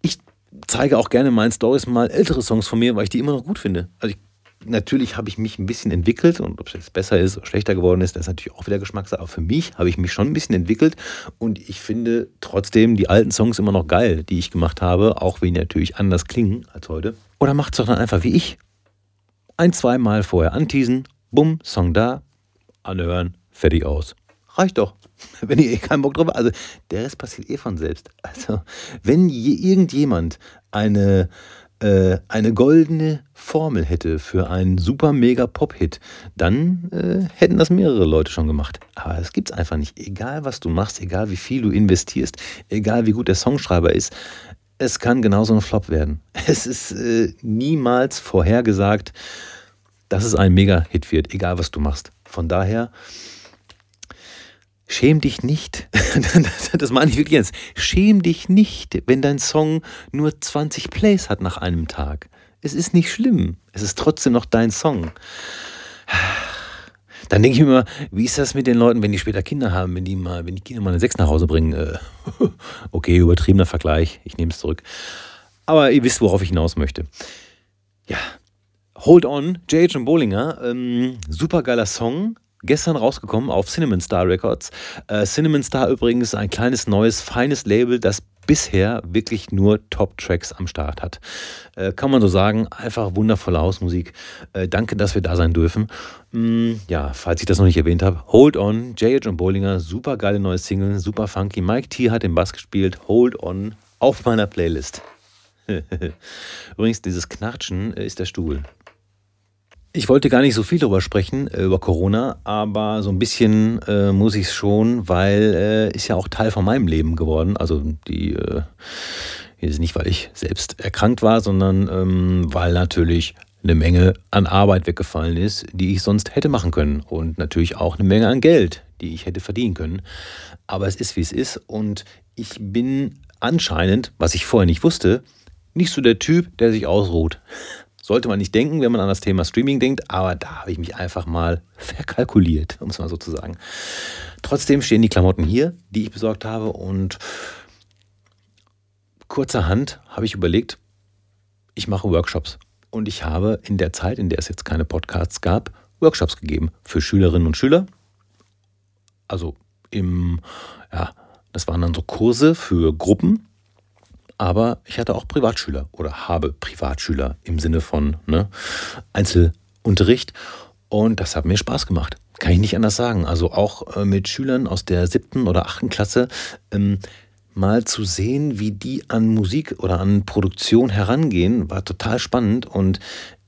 ich zeige auch gerne in meinen Stories mal ältere Songs von mir, weil ich die immer noch gut finde. Also ich natürlich habe ich mich ein bisschen entwickelt und ob es jetzt besser ist oder schlechter geworden ist, das ist natürlich auch wieder Geschmackssache. Aber für mich habe ich mich schon ein bisschen entwickelt und ich finde trotzdem die alten Songs immer noch geil, die ich gemacht habe, auch wenn die natürlich anders klingen als heute. Oder macht es doch dann einfach wie ich. Ein, zweimal vorher anteasen, bumm, Song da, anhören, fertig aus. Reicht doch. (laughs) Wenn ihr eh keinen Bock drauf habt. Also der Rest passiert eh von selbst. Also wenn irgendjemand eine äh, eine goldene Formel hätte für einen super mega Pop-Hit, dann äh, hätten das mehrere Leute schon gemacht. Aber das gibt es einfach nicht. Egal was du machst, egal wie viel du investierst, egal wie gut der Songschreiber ist, es kann genauso ein Flop werden. (laughs) Es ist äh, niemals vorhergesagt, dass es ein Mega-Hit wird, egal was du machst. Von daher, schäm dich nicht. (laughs) das meine ich wirklich ernst. Schäm dich nicht, wenn dein Song nur 20 Plays hat nach einem Tag. Es ist nicht schlimm. Es ist trotzdem noch dein Song. Dann denke ich mir immer, wie ist das mit den Leuten, wenn die später Kinder haben, wenn die mal, wenn die Kinder mal eine Sechs nach Hause bringen? Äh, (laughs) okay, übertriebener Vergleich, ich nehme es zurück. Aber ihr wisst, worauf ich hinaus möchte. Ja, Hold On, J.H. Bollinger, ähm, super geiler Song, gestern rausgekommen auf Cinnamon Star Records. Äh, Cinnamon Star übrigens ein kleines, neues, feines Label, das bisher wirklich nur Top-Tracks am Start hat. Äh, kann man so sagen, einfach wundervolle Hausmusik. Äh, danke, dass wir da sein dürfen. Mm, ja, falls ich das noch nicht erwähnt habe, Hold On, J.H. und Bollinger, super geile neue Single, super funky. Mike T hat den Bass gespielt, Hold On auf meiner Playlist. (laughs) Übrigens, dieses Knatschen ist der Stuhl. Ich wollte gar nicht so viel darüber sprechen, äh, über Corona, aber so ein bisschen äh, muss ich es schon, weil äh, ist ja auch Teil von meinem Leben geworden. Also die äh, nicht, weil ich selbst erkrankt war, sondern ähm, weil natürlich eine Menge an Arbeit weggefallen ist, die ich sonst hätte machen können. Und natürlich auch eine Menge an Geld, die ich hätte verdienen können. Aber es ist, wie es ist. Und ich bin anscheinend, was ich vorher nicht wusste, nicht so der Typ, der sich ausruht. Sollte man nicht denken, wenn man an das Thema Streaming denkt, aber da habe ich mich einfach mal verkalkuliert, um es mal so zu sagen. Trotzdem stehen die Klamotten hier, die ich besorgt habe und kurzerhand habe ich überlegt, ich mache Workshops. Und ich habe in der Zeit, in der es jetzt keine Podcasts gab, Workshops gegeben für Schülerinnen und Schüler. Also im, ja, das waren dann so Kurse für Gruppen, aber ich hatte auch Privatschüler oder habe Privatschüler im Sinne von ne, Einzelunterricht und das hat mir Spaß gemacht. Kann ich nicht anders sagen. Also auch äh, mit Schülern aus der siebten oder achten Klasse ähm, mal zu sehen, wie die an Musik oder an Produktion herangehen, war total spannend und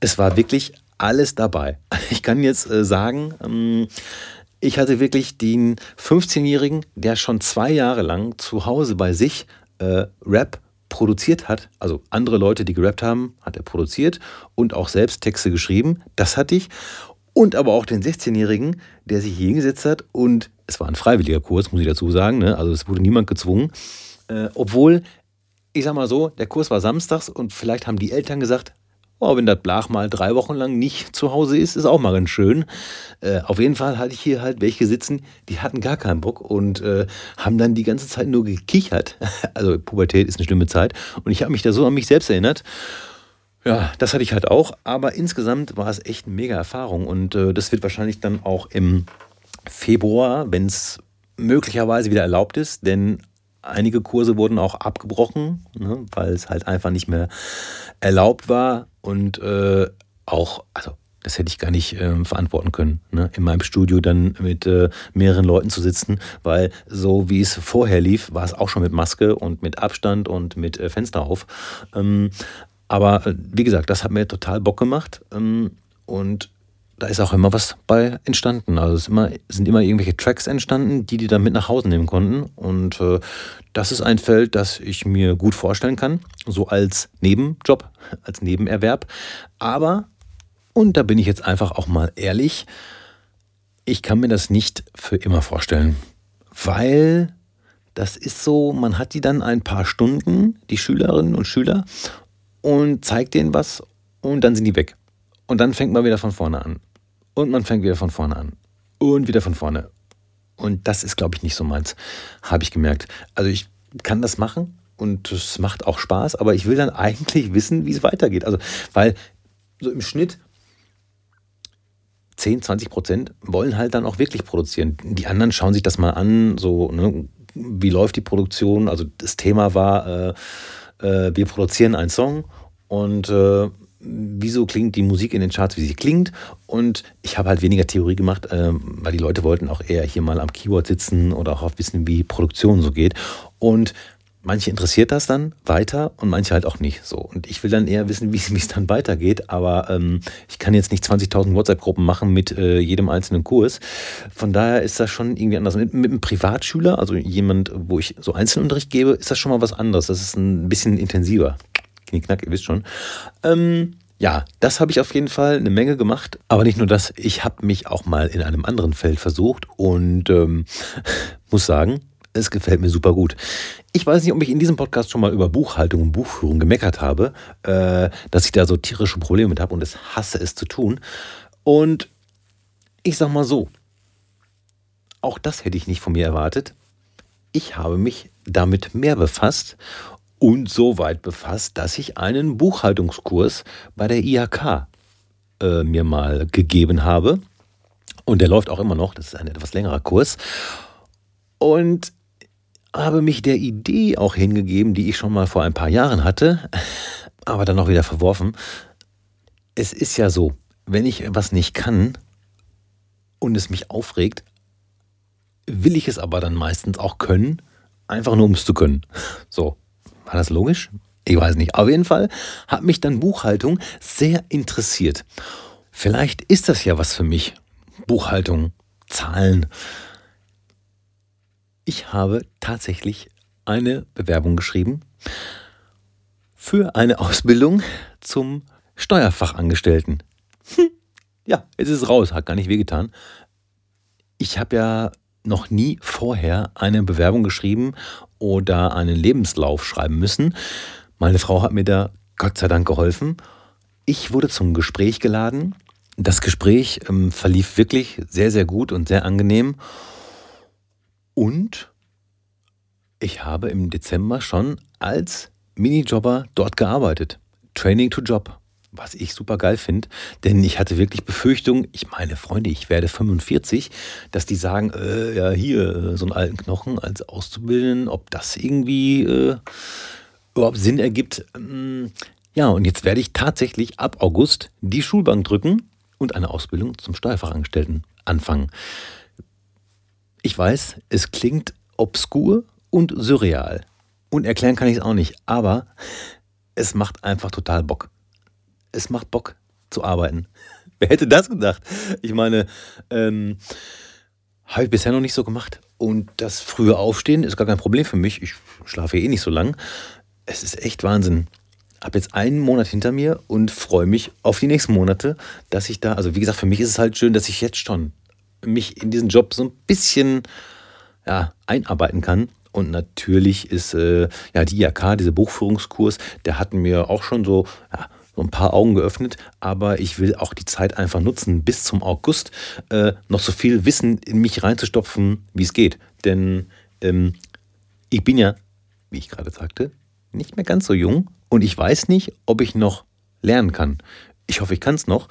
es war wirklich alles dabei. (laughs) Ich kann jetzt äh, sagen, ähm, ich hatte wirklich den 15-Jährigen, der schon zwei Jahre lang zu Hause bei sich äh, Rap produziert hat, also andere Leute, die gerappt haben, hat er produziert und auch selbst Texte geschrieben. Das hatte ich. Und aber auch den 16-Jährigen, der sich hier hingesetzt hat und es war ein freiwilliger Kurs, muss ich dazu sagen, ne? also es wurde niemand gezwungen. Äh, obwohl, ich sag mal so, der Kurs war samstags und vielleicht haben die Eltern gesagt, Oh, wenn das Blach mal drei Wochen lang nicht zu Hause ist, ist auch mal ganz schön. Äh, auf jeden Fall hatte ich hier halt welche sitzen, die hatten gar keinen Bock und äh, haben dann die ganze Zeit nur gekichert. (laughs) Also Pubertät ist eine schlimme Zeit. Und ich habe mich da so an mich selbst erinnert. Ja, das hatte ich halt auch. Aber insgesamt war es echt eine mega Erfahrung. Und äh, das wird wahrscheinlich dann auch im Februar, wenn es möglicherweise wieder erlaubt ist, denn einige Kurse wurden auch abgebrochen, ne, weil es halt einfach nicht mehr erlaubt war und äh, auch, also das hätte ich gar nicht äh, verantworten können, ne? in meinem Studio dann mit äh, mehreren Leuten zu sitzen, weil so wie es vorher lief, war es auch schon mit Maske und mit Abstand und mit äh, Fenster auf. Ähm, aber äh, wie gesagt, das hat mir total Bock gemacht ähm, und da ist auch immer was bei entstanden. Also es immer, sind immer irgendwelche Tracks entstanden, die die dann mit nach Hause nehmen konnten. Und äh, das ist ein Feld, das ich mir gut vorstellen kann, so als Nebenjob, (laughs) als Nebenerwerb. Aber, und da bin ich jetzt einfach auch mal ehrlich, ich kann mir das nicht für immer vorstellen, weil das ist so, man hat die dann ein paar Stunden, die Schülerinnen und Schüler, und zeigt denen was und dann sind die weg. Und dann fängt man wieder von vorne an. Und man fängt wieder von vorne an. Und wieder von vorne. Und das ist, glaube ich, nicht so meins, habe ich gemerkt. Also ich kann das machen und es macht auch Spaß, aber ich will dann eigentlich wissen, wie es weitergeht. Also, weil so im Schnitt 10, 20 Prozent wollen halt dann auch wirklich produzieren. Die anderen schauen sich das mal an, so, ne, wie läuft die Produktion. Also das Thema war, äh, äh, wir produzieren einen Song und äh, wieso klingt die Musik in den Charts, wie sie klingt. Und ich habe halt weniger Theorie gemacht, äh, weil die Leute wollten auch eher hier mal am Keyboard sitzen oder auch wissen, wie Produktion so geht. Und manche interessiert das dann weiter und manche halt auch nicht. So. Und ich will dann eher wissen, wie (laughs) es dann weitergeht. Aber ähm, ich kann jetzt nicht 20.000 WhatsApp-Gruppen machen mit äh, jedem einzelnen Kurs. Von daher ist das schon irgendwie anders. Mit, mit einem Privatschüler, also jemand, wo ich so Einzelunterricht gebe, ist das schon mal was anderes. Das ist ein bisschen intensiver. Knickknack, ihr wisst schon. Ähm, ja, das habe ich auf jeden Fall eine Menge gemacht. Aber nicht nur das, ich habe mich auch mal in einem anderen Feld versucht und ähm, (laughs) muss sagen, es gefällt mir super gut. Ich weiß nicht, ob ich in diesem Podcast schon mal über Buchhaltung und Buchführung gemeckert habe, äh, dass ich da so tierische Probleme mit habe und es hasse es zu tun. Und ich sag mal so, auch das hätte ich nicht von mir erwartet. Ich habe mich damit mehr befasst und so weit befasst, dass ich einen Buchhaltungskurs bei der IHK äh, mir mal gegeben habe. Und der läuft auch immer noch. Das ist ein etwas längerer Kurs. Und habe mich der Idee auch hingegeben, die ich schon mal vor ein paar Jahren hatte, (laughs) aber dann auch wieder verworfen. Es ist ja so, wenn ich was nicht kann und es mich aufregt, will ich es aber dann meistens auch können, einfach nur um es zu können. (laughs) So, war das logisch? Ich weiß nicht. Auf jeden Fall hat mich dann Buchhaltung sehr interessiert. Vielleicht ist das ja was für mich. Buchhaltung, Zahlen, ich habe tatsächlich eine Bewerbung geschrieben für eine Ausbildung zum Steuerfachangestellten. Hm. Ja, jetzt ist es raus, hat gar nicht wehgetan. Ich habe ja noch nie vorher eine Bewerbung geschrieben oder einen Lebenslauf schreiben müssen. Meine Frau hat mir da Gott sei Dank geholfen. Ich wurde zum Gespräch geladen. Das Gespräch ähm, verlief wirklich sehr, sehr gut und sehr angenehm. Und ich habe im Dezember schon als Minijobber dort gearbeitet. Training to Job. Was ich super geil finde, denn ich hatte wirklich Befürchtung, ich meine Freunde, ich werde 45, dass die sagen, äh, ja hier, äh, so einen alten Knochen als Auszubildenden, ob das irgendwie äh, überhaupt Sinn ergibt. Ähm, ja, und jetzt werde ich tatsächlich ab August die Schulbank drücken und eine Ausbildung zum Steuerfachangestellten anfangen. Ich weiß, es klingt obskur und surreal. Und erklären kann ich es auch nicht. Aber es macht einfach total Bock. Es macht Bock zu arbeiten. (laughs) Wer hätte das gedacht? Ich meine, ähm, habe ich bisher noch nicht so gemacht. Und das frühe Aufstehen ist gar kein Problem für mich. Ich schlafe eh nicht so lang. Es ist echt Wahnsinn. Habe jetzt einen Monat hinter mir und freue mich auf die nächsten Monate, dass ich da, also wie gesagt, für mich ist es halt schön, dass ich jetzt schon mich in diesen Job so ein bisschen ja, einarbeiten kann. Und natürlich ist äh, ja die IAK, dieser Buchführungskurs, der hat mir auch schon so, ja, so ein paar Augen geöffnet, aber ich will auch die Zeit einfach nutzen, bis zum August äh, noch so viel Wissen in mich reinzustopfen, wie es geht. Denn ähm, ich bin ja, wie ich gerade sagte, nicht mehr ganz so jung und ich weiß nicht, ob ich noch lernen kann. Ich hoffe, ich kann es noch.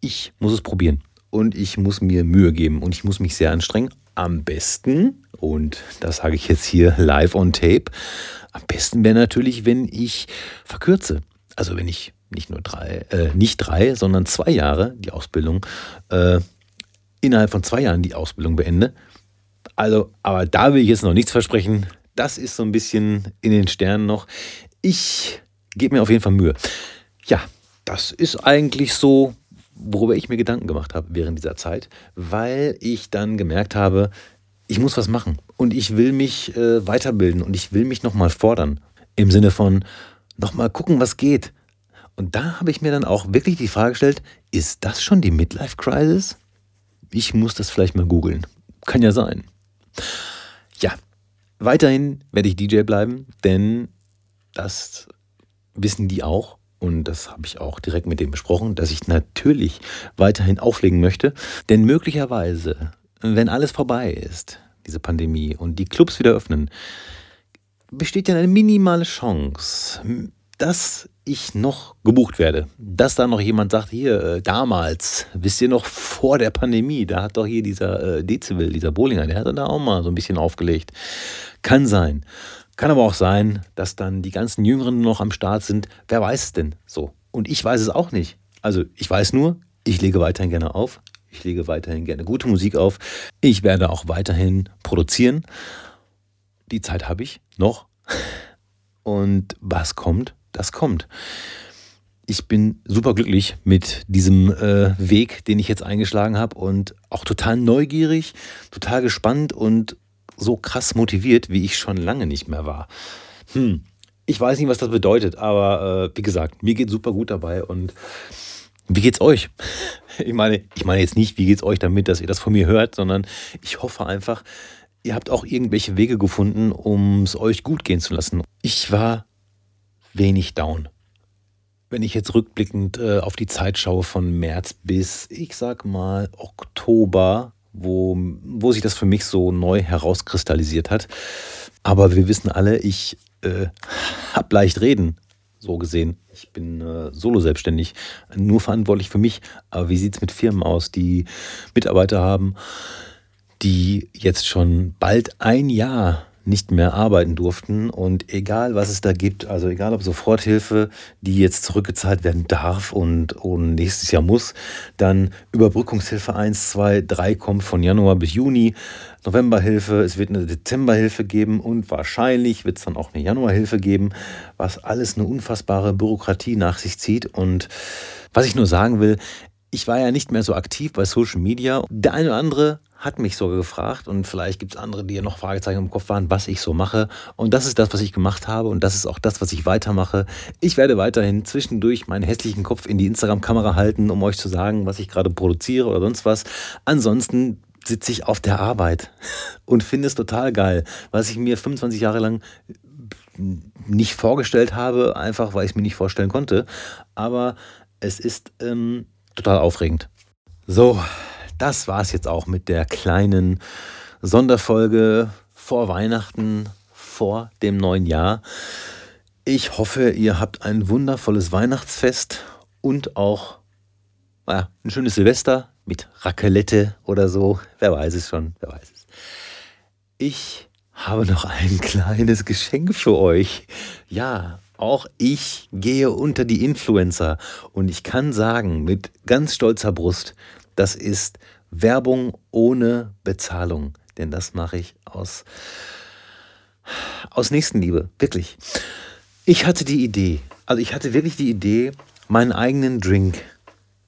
Ich muss es probieren und ich muss mir Mühe geben und ich muss mich sehr anstrengen. Am besten, und das sage ich jetzt hier live on tape, am besten wäre natürlich, wenn ich verkürze. Also wenn ich nicht nur drei, äh, nicht drei, sondern zwei Jahre die Ausbildung, äh, innerhalb von zwei Jahren die Ausbildung beende. Also, aber da will ich jetzt noch nichts versprechen. Das ist so ein bisschen in den Sternen noch. Ich gebe mir auf jeden Fall Mühe. Ja, das ist eigentlich so worüber ich mir Gedanken gemacht habe während dieser Zeit, weil ich dann gemerkt habe, ich muss was machen und ich will mich äh, weiterbilden und ich will mich nochmal fordern. Im Sinne von nochmal gucken, was geht. Und da habe ich mir dann auch wirklich die Frage gestellt, ist das schon die Midlife Crisis? Ich muss das vielleicht mal googeln. Kann ja sein. Ja, weiterhin werde ich DJ bleiben, denn das wissen die auch und das habe ich auch direkt mit dem besprochen, dass ich natürlich weiterhin auflegen möchte. Denn möglicherweise, wenn alles vorbei ist, diese Pandemie und die Clubs wieder öffnen, besteht ja eine minimale Chance, dass ich noch gebucht werde. Dass da noch jemand sagt, hier, äh, damals, wisst ihr noch, vor der Pandemie, da hat doch hier dieser äh, Dezibel, dieser Bowlinger, der hat da auch mal so ein bisschen aufgelegt. Kann sein. Kann aber auch sein, dass dann die ganzen Jüngeren noch am Start sind. Wer weiß es denn so? Und ich weiß es auch nicht. Also ich weiß nur, ich lege weiterhin gerne auf. Ich lege weiterhin gerne gute Musik auf. Ich werde auch weiterhin produzieren. Die Zeit habe ich noch. Und was kommt, das kommt. Ich bin super glücklich mit diesem äh, Weg, den ich jetzt eingeschlagen habe und auch total neugierig, total gespannt und so krass motiviert, wie ich schon lange nicht mehr war. Hm, ich weiß nicht, was das bedeutet, aber äh, wie gesagt, mir geht super gut dabei und wie geht's euch? (laughs) Ich meine, ich meine jetzt nicht, wie geht's euch damit, dass ihr das von mir hört, sondern ich hoffe einfach, ihr habt auch irgendwelche Wege gefunden, um es euch gut gehen zu lassen. Ich war wenig down. Wenn ich jetzt rückblickend äh, auf die Zeit schaue von März bis, ich sag mal, Oktober, wo, wo sich das für mich so neu herauskristallisiert hat. Aber wir wissen alle, ich äh, (laughs) hab leicht reden so gesehen. Ich bin äh, solo selbstständig, nur verantwortlich für mich. Aber wie sieht es mit Firmen aus, die Mitarbeiter haben, die jetzt schon bald ein Jahr nicht mehr arbeiten durften. Und egal, was es da gibt, also egal ob Soforthilfe, die jetzt zurückgezahlt werden darf und, und nächstes Jahr muss, dann Überbrückungshilfe 1, 2, 3 kommt von Januar bis Juni, Novemberhilfe, es wird eine Dezemberhilfe geben und wahrscheinlich wird es dann auch eine Januarhilfe geben, was alles eine unfassbare Bürokratie nach sich zieht. Und was ich nur sagen will, ich war ja nicht mehr so aktiv bei Social Media. Der eine oder andere hat mich sogar gefragt und vielleicht gibt es andere, die ja noch Fragezeichen im Kopf waren, was ich so mache. Und das ist das, was ich gemacht habe und das ist auch das, was ich weitermache. Ich werde weiterhin zwischendurch meinen hässlichen Kopf in die Instagram-Kamera halten, um euch zu sagen, was ich gerade produziere oder sonst was. Ansonsten sitze ich auf der Arbeit (laughs) und finde es total geil, was ich mir 25 Jahre lang nicht vorgestellt habe, einfach weil ich es mir nicht vorstellen konnte. Aber es ist ähm, total aufregend. So, das war es jetzt auch mit der kleinen Sonderfolge vor Weihnachten, vor dem neuen Jahr. Ich hoffe, ihr habt ein wundervolles Weihnachtsfest und auch naja, ein schönes Silvester mit Raclette oder so. Wer weiß es schon, wer weiß es. Ich habe noch ein (laughs) kleines Geschenk für euch. Ja, auch ich gehe unter die Influencer und ich kann sagen mit ganz stolzer Brust, das ist Werbung ohne Bezahlung. Denn das mache ich aus, aus Nächstenliebe, wirklich. Ich hatte die Idee, also ich hatte wirklich die Idee, meinen eigenen Drink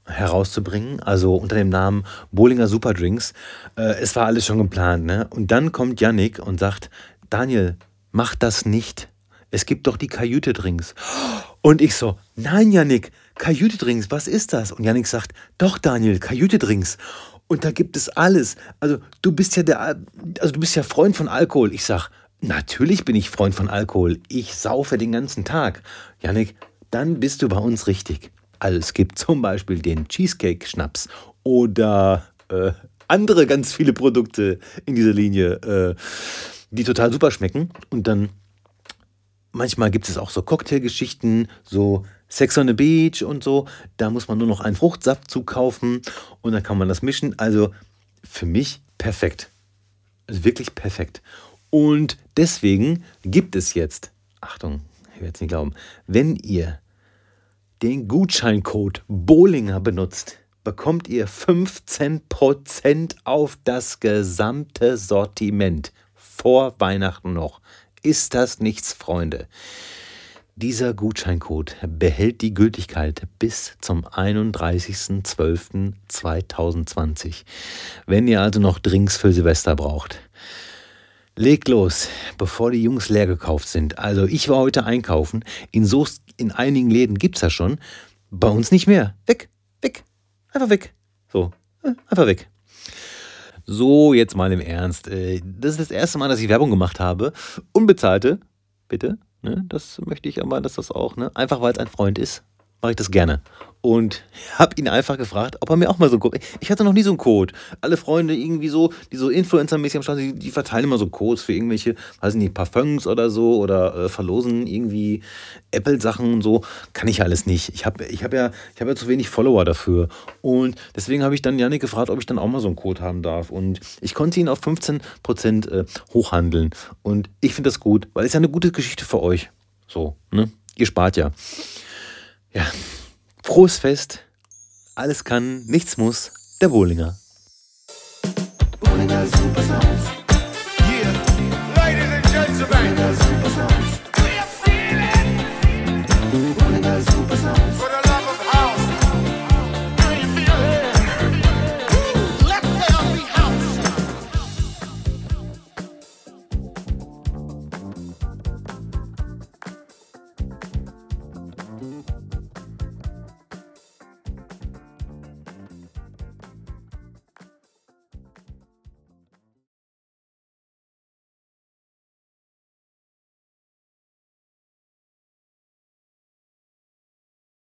herauszubringen, also unter dem Namen Bollinger Superdrinks. Äh, es war alles schon geplant, ne? Und dann kommt Yannick und sagt, Daniel, mach das nicht. Es gibt doch die Kajüte-Drinks. Und ich so, nein, Yannick, Kajüte-Drinks, was ist das? Und Yannick sagt, doch, Daniel, Kajüte-Drinks. Und da gibt es alles. Also du bist ja der, also du bist ja Freund von Alkohol. Ich sag, natürlich bin ich Freund von Alkohol. Ich saufe den ganzen Tag. Yannick, dann bist du bei uns richtig. Also es gibt zum Beispiel den Cheesecake-Schnaps oder äh, andere ganz viele Produkte in dieser Linie, äh, die total super schmecken. Und dann manchmal gibt es auch so Cocktailgeschichten, so Sex on the Beach und so. Da muss man nur noch einen Fruchtsaft zukaufen und dann kann man das mischen. Also für mich perfekt. Also wirklich perfekt. Und deswegen gibt es jetzt, Achtung, ich werde es nicht glauben, wenn ihr den Gutscheincode Bowlinger benutzt, bekommt ihr 15% auf das gesamte Sortiment. Vor Weihnachten noch. Ist das nichts, Freunde? Dieser Gutscheincode behält die Gültigkeit bis zum 31.12.2020. Wenn ihr also noch Drinks für Silvester braucht, legt los, bevor die Jungs leer gekauft sind. Also ich war heute einkaufen. In Soest, in einigen Läden gibt es das schon. Bei uns nicht mehr. Weg, weg, einfach weg. So, äh, einfach weg. So, jetzt mal im Ernst. Äh, das ist das erste Mal, dass ich Werbung gemacht habe. Unbezahlte, bitte. Ne? Das möchte ich aber, dass das auch, ne? einfach weil es ein Freund ist, mache ich das gerne und (laughs) habe ihn einfach gefragt, ob er mir auch mal so einen Code. Ich hatte noch nie so einen Code. Alle Freunde irgendwie so, die so Influencer-mäßig am Start, die, die, verteilen immer so Codes für irgendwelche, weiß nicht, Parfums oder so oder äh, verlosen irgendwie Apple-Sachen und so. Kann ich alles nicht. Ich habe ich hab ja, hab ja zu wenig Follower dafür. Und deswegen habe ich dann Janik gefragt, ob ich dann auch mal so einen Code haben darf. Und ich konnte ihn auf 15% äh, hochhandeln. Und ich finde das gut, weil es ja eine gute Geschichte für euch. So, ne? Ihr spart ja. Ja, frohes Fest. Alles kann, nichts muss. Der Bohlinger. Bohlinger Supersounds. Yeah, ladies and gentlemen.